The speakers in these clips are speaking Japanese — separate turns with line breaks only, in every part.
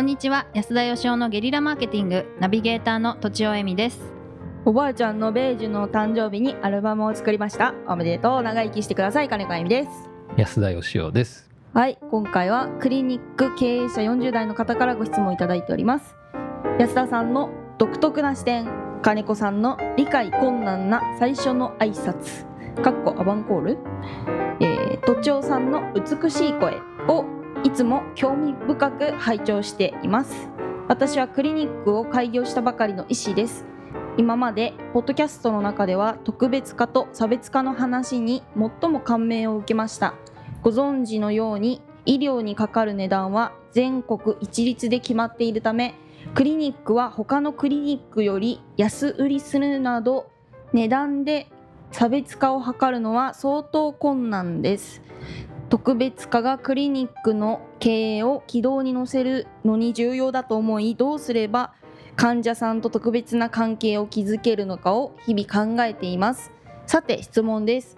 こんにちは。安田義雄のゲリラマーケティングナビゲーターのとちおえみです。
おばあちゃんのベージュの誕生日にアルバムを作りました。おめでとう。長生きしてください。金子あゆみです。
安田義雄です。
はい。今回はクリニック経営者40代の方からご質問いただいております。安田さんの独特な視点金子さんの理解困難な最初の挨拶かっこアバンコール？えー、とちおさんの美しい声をいつも興味深く拝聴しています。私はクリニックを開業したばかりの医師です。今までポッドキャストの中では特別化と差別化の話に最も感銘を受けました。ご存知のように医療にかかる値段は全国一律で決まっているためクリニックは他のクリニックより安売りするなど値段で差別化を図るのは相当困難です。特別化がクリニックの経営を軌道に乗せるのに重要だと思いどうすれば患者さんと特別な関係を築けるのかを日々考えています。さて質問です。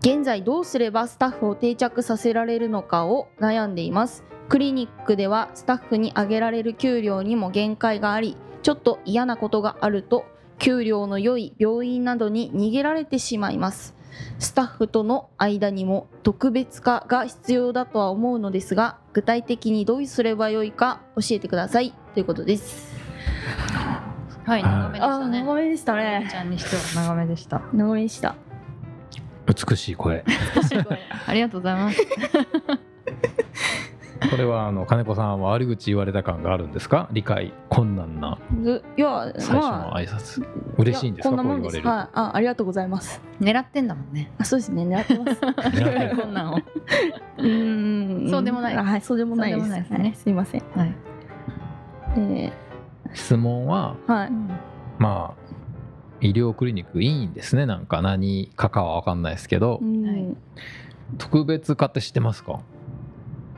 現在どうすればスタッフを定着させられるのかを悩んでいます。クリニックではスタッフに上げられる給料にも限界がありちょっと嫌なことがあると給料の良い病院などに逃げられてしまいます。スタッフとの間にも特別化が必要だとは思うのですが具体的にどうすればよいか教えてください。ということです。
はい長めでしたね。
長めでしたね。
ちゃんにしては長めでした。
長めでした。
美しい声。
ありがとうございます。
これはあの金子さんは悪口言われた感があるんですか？理解困難な。
ずいや
最初の
まあ
挨拶、嬉しいんです
こんなもんです。はい。あありがとうございます。
狙ってんだもんね。
あそうですね。狙ってます。
こんなんを。
うーん。
そうでもない。
あはいそうでもないです。
すね。
はいすいません。
はい、
で
質問は
はい。
まあ医療クリニックいいんですね。なんか何かかは分かんないですけど、特別化って知ってますか？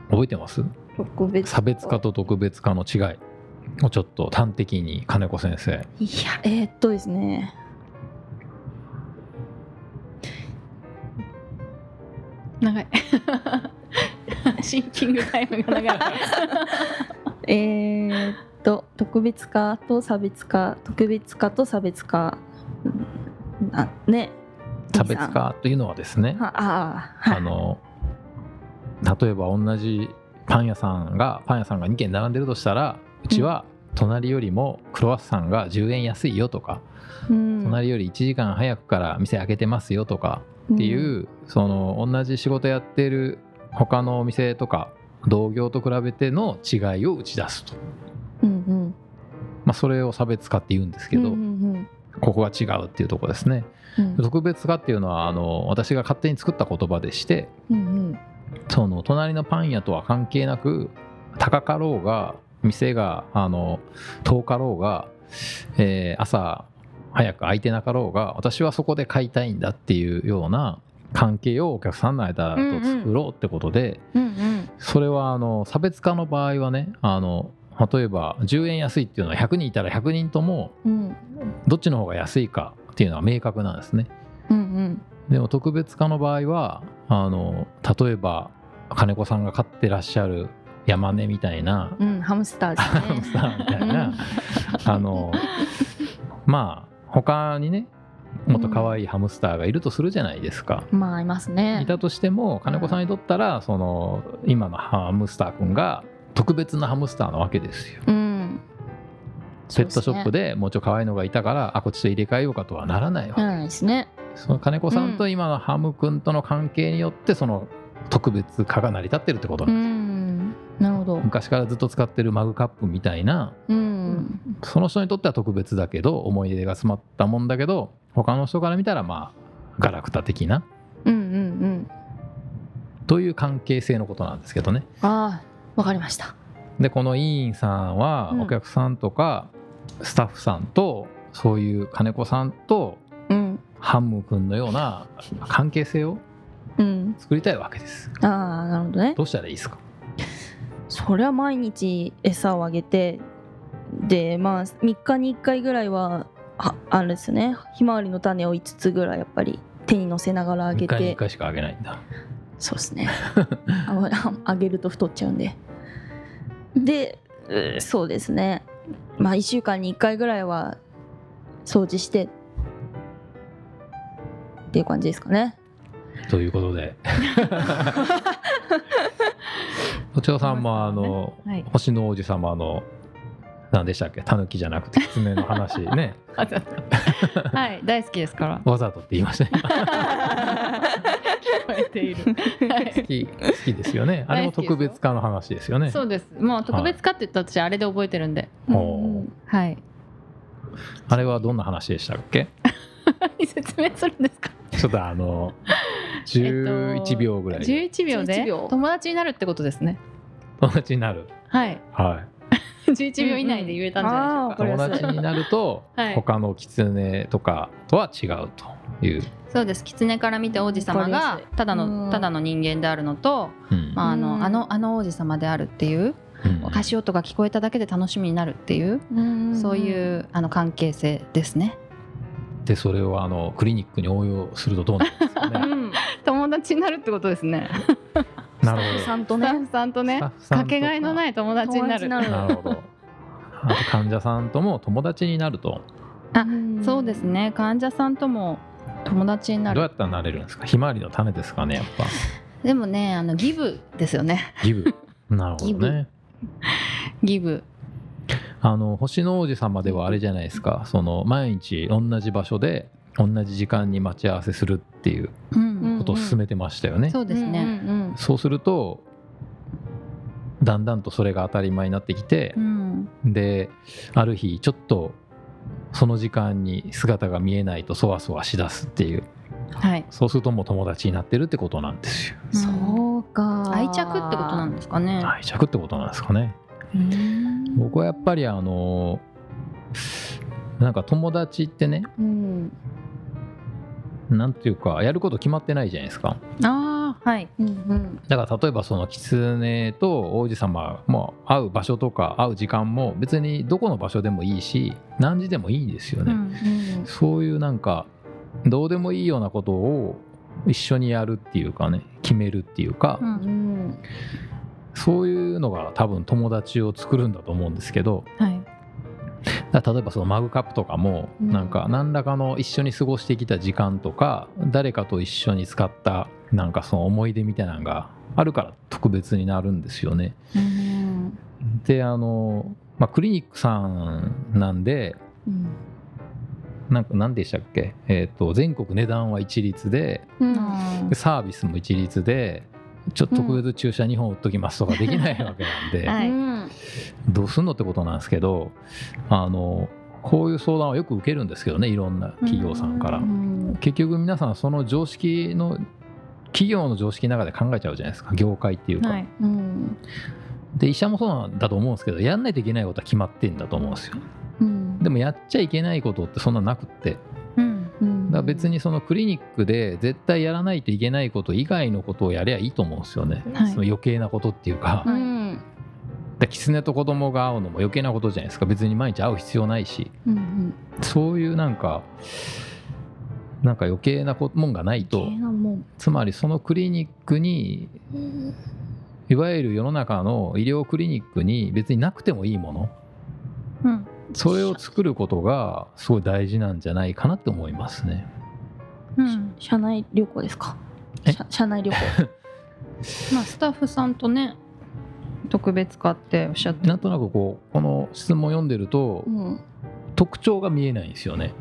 覚えてます？
特別
差別化と特別化の違いをちょっと端的に金子先生。
いやえー、っとですね。
長い。シンキングタイムが長い。
えー、っと特別化と差別化特別化と差別化うんあね。
差別化というのはですね
はああはい。
あの例えば同じパン屋さんがパン屋さんが2軒並んでるとしたらうちは隣よりもクロワッサンが10円安いよとか、
うん。
隣より1時間早くから店開けてますよとかっていう、その同じ仕事やってる他のお店とか同業と比べての違いを打ち出すと、
うんうん。
まあ、それを差別化って言うんですけど、
うんうん
ここが違うっていうところですね。
うん。
特別化っていうのはあの私が勝手に作った言葉でして
うんうん。
その隣のパン屋とは関係なく高かろうが店があの遠かろうが、えー朝早く空いてなかろうが私はそこで買いたいんだっていうような関係をお客さんの間と作ろうってことで、
うんうん。
それはあの差別化の場合はねあの例えば10円安いっていうのは100人いたら100人とも
うん。
どっちの方が安いかっていうのは明確なんですね。
うんうん。
でも特別化の場合はあの例えば金子さんが飼ってらっしゃる山根みたいな
うんハムスター
ハムスターみたいなあのまあ他にねもっと可愛いハムスターがいるとするじゃないですか。
まあいますね。
いたとしても金子さんにとったらその今のハムスターくんが特別なハムスターなわけですよ。
うん。
ペットショップでもうちょい可愛いのがいたからあこっちと入れ替えようかとはならないわけ。
ですね。
その金子さんと今のハム君との関係によってその特別化が成り立ってるってこと
う
なんです、
んなるほど。
昔からずっと使ってるマグカップみたいな
うん。
その人にとっては特別だけど思い出が詰まったもんだけど他の人から見たらまあガラクタ的な
うんうんうん。
という関係性のことなんですけどね。
ああわかりました。
でこの委員さんは
うん。
お客さんとかスタッフさんとそういう金子さんと
うん。
ハム君のような関係性を
うん。
作りたいわけです。
ああなるほどね。
どうしたらいいですか？
それは毎日餌をあげてでまあ3日に1回ぐらいはああれですね。ひまわりの種を5つぐらいやっぱり手に乗せながらあげ
1回に1
て
回しかあげないんだ。
そうですね。あげると太っちゃうんで。でうそうですね。まあ1週間に1回ぐらいは掃除して。っていう感じですかね。
ということで お千代さんもあの、
はい。
星の王子様の何でしたっけ？タヌキじゃなくて狐の話 ね。
はい大好きですから。
わざとって言いました。ね
聞こえている。はい。
好き好きですよね。あれも特別化の話ですよね。
そうです。もう特別化って言ったら私あれで覚えてるんで。
ほう。
はい。
あれはどんな話でしたっけ？
説明するんですか？
ちょっとあの11秒ぐらいで。
11秒で
？11秒。
友達になるってことですね。
友達になる。
はい。
はい。
11秒以内で言えたんじゃないでしょうか、
う
友達になると
はい。
他の狐とかとは違うという、
そうです。狐から見て王子様がただ
うん。
のただの人間であるのと、
うん。
まあ、あ
うん。
のあのあの王子様であるっていう
うん。
足音が聞こえただけで楽しみになるっていう、そういうあの関係性ですね。
でそれをあのクリニックに応用するとどうなるんですかね
達になるってことですね。
なる
スタッフさん
スタッ
とね。
フさんとね。
スタッフさんと
かけがえのない友達になる。
なる。
ほどなるほど。あと患者さんとも友達になると。
あ
ん。
そうですね。患者さんとも友達になる。
どうやったらなれるんですか？ひまわりの種ですかねやっぱ。
でもねあのギブですよね。
ギブ。なるほどね。
ギブ。
あの星の王子様ではあれじゃないですか。その毎日同じ場所で同じ時間に待ち合わせするっていう
うん、
ことを進めてましたよね、
そうですね、
うんうん
そうするとだんだんとそれが当たり前になってきて
う、ん。
である日ちょっとその時間に姿が見えないとそわそわしだすっていう。
はい。
そうするともう友達になってるってことなんですよ。
そうか。
愛着ってことなんですかね、
愛着ってことなんですかね。
うん。
僕はやっぱりあのなんか友達ってね
うん
なんていうかやること決まってないじゃないですか。
ああはい。
うんうん。
だから例えばその狐と王子様も会う場所とか会う時間も別にどこの場所でもいいし何時でもいいんですよね、
うん。
そういうなんかどうでもいいようなことを一緒にやるっていうかね決めるっていうか、
うん
うん。
そういうのが多分友達を作るんだと思うんですけど
はい
例えばそのマグカップとかも
うん。
なんか何らかの一緒に過ごしてきた時間とか誰かと一緒に使ったなんかその思い出みたいなのがあるから特別になるんですよね。
うん。
であの、まあ、クリニックさんなんで
うん。
なんか何でしたっけ、えー、と全国値段は一律で
うん。
でサービスも一律でちょっと特別注射2本打っときますとかできないわけなんで、
はい。
うん
どうすんのってことなんですけどあのこういう相談はよく受けるんですけどねいろんな企業さんから。
うん。
結局皆さんその常識の企業の常識の中で考えちゃうじゃないですか業界っていうか、
はい。
うん。
で医者もそうなんだと思うんですけどやんないといけないことは決まってんだと思うんですよ。
うん。
でもやっちゃいけないことってそんななくって。だから別にそのクリニックで絶対やらないといけないこと以外のことをやりゃいいと思うんですよね、
はい。
その余計なことっていうか、
うん
で狐と子供が会うのも余計なことじゃないですか。別に毎日会う必要ないし。
うん
そういうなんかなんか余計なこもんがないと。つまりそのクリニックにいわゆる世の中の医療クリニックに別になくてもいいもの。
うん。
それを作ることがすごい大事なんじゃないかなって思いますね。
うん。
社内旅行ですか？社内旅行。
まあスタッフさんとね特別化っておっしゃって。
なんとなくこうこの質問を読んでると
うん
特徴が見えないんですよね。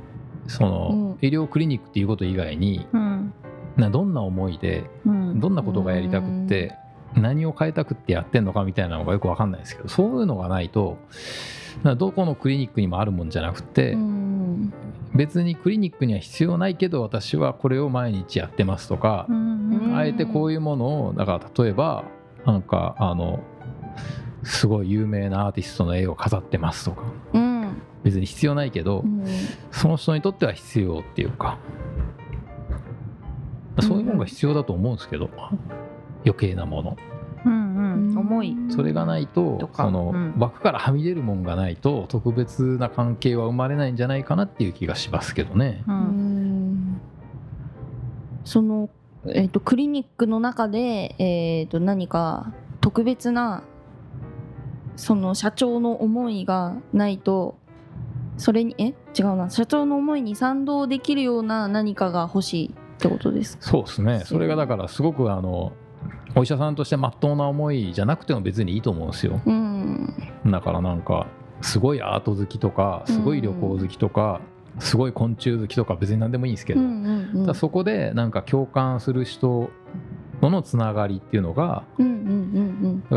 その、
うん。
医療クリニックっていうこと以外に
うん。
などんな思いで
うん。
どんなことがやりたくって何を変えたくってやってんのかみたいなのがよくわかんないですけどそういうのがないとなどこのクリニックにもあるもんじゃなくて、
うん。
別にクリニックには必要ないけど私はこれを毎日やってますとかあえてこういうものをだから例えばなんかあのすごい有名なアーティストの絵を飾ってますとか。
うん。
別に必要ないけど、
うん。
その人にとっては必要っていうか。そういうものが必要だと思うんですけど、余計なもの。
うんうん。重い。
それがないと
とか。
その、
うん。
枠からはみ出るもんがないと特別な関係は生まれないんじゃないかなっていう気がしますけどね。
う
うん。んその、えー、とクリニックの中で、えー、と何か特別なその社長の思いがないとそれにえ？違うな。社長の思いに賛同できるような何かが欲しいってことです
そうですね。それがだからすごくあのお医者さんとしてまっとうな思いじゃなくても別にいいと思うんですよ。
うん。
だからなんかすごいアート好きとかすごい旅行好きとか、すごい昆虫好きとか別に何でもいいんですけど、
うんうんうん。
そこでなんか共感する人とのつながりっていうのが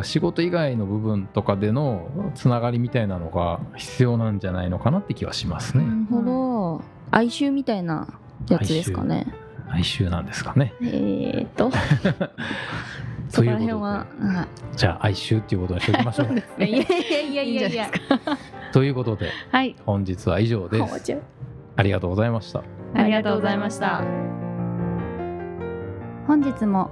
仕事以外の部分とかでのつながりみたいなのが必要なんじゃないのかなって気はしますね。
うんなるほど。哀愁みたいなやつですかね。
哀愁。なんですかね。
えーっと。そこら辺は
じゃあ哀愁っていうことにしておきましょう。
いやいやいやいやいや。いや
ということで
はい。
本日は以上です。ありがとうございました。
ありがとうございました。本日も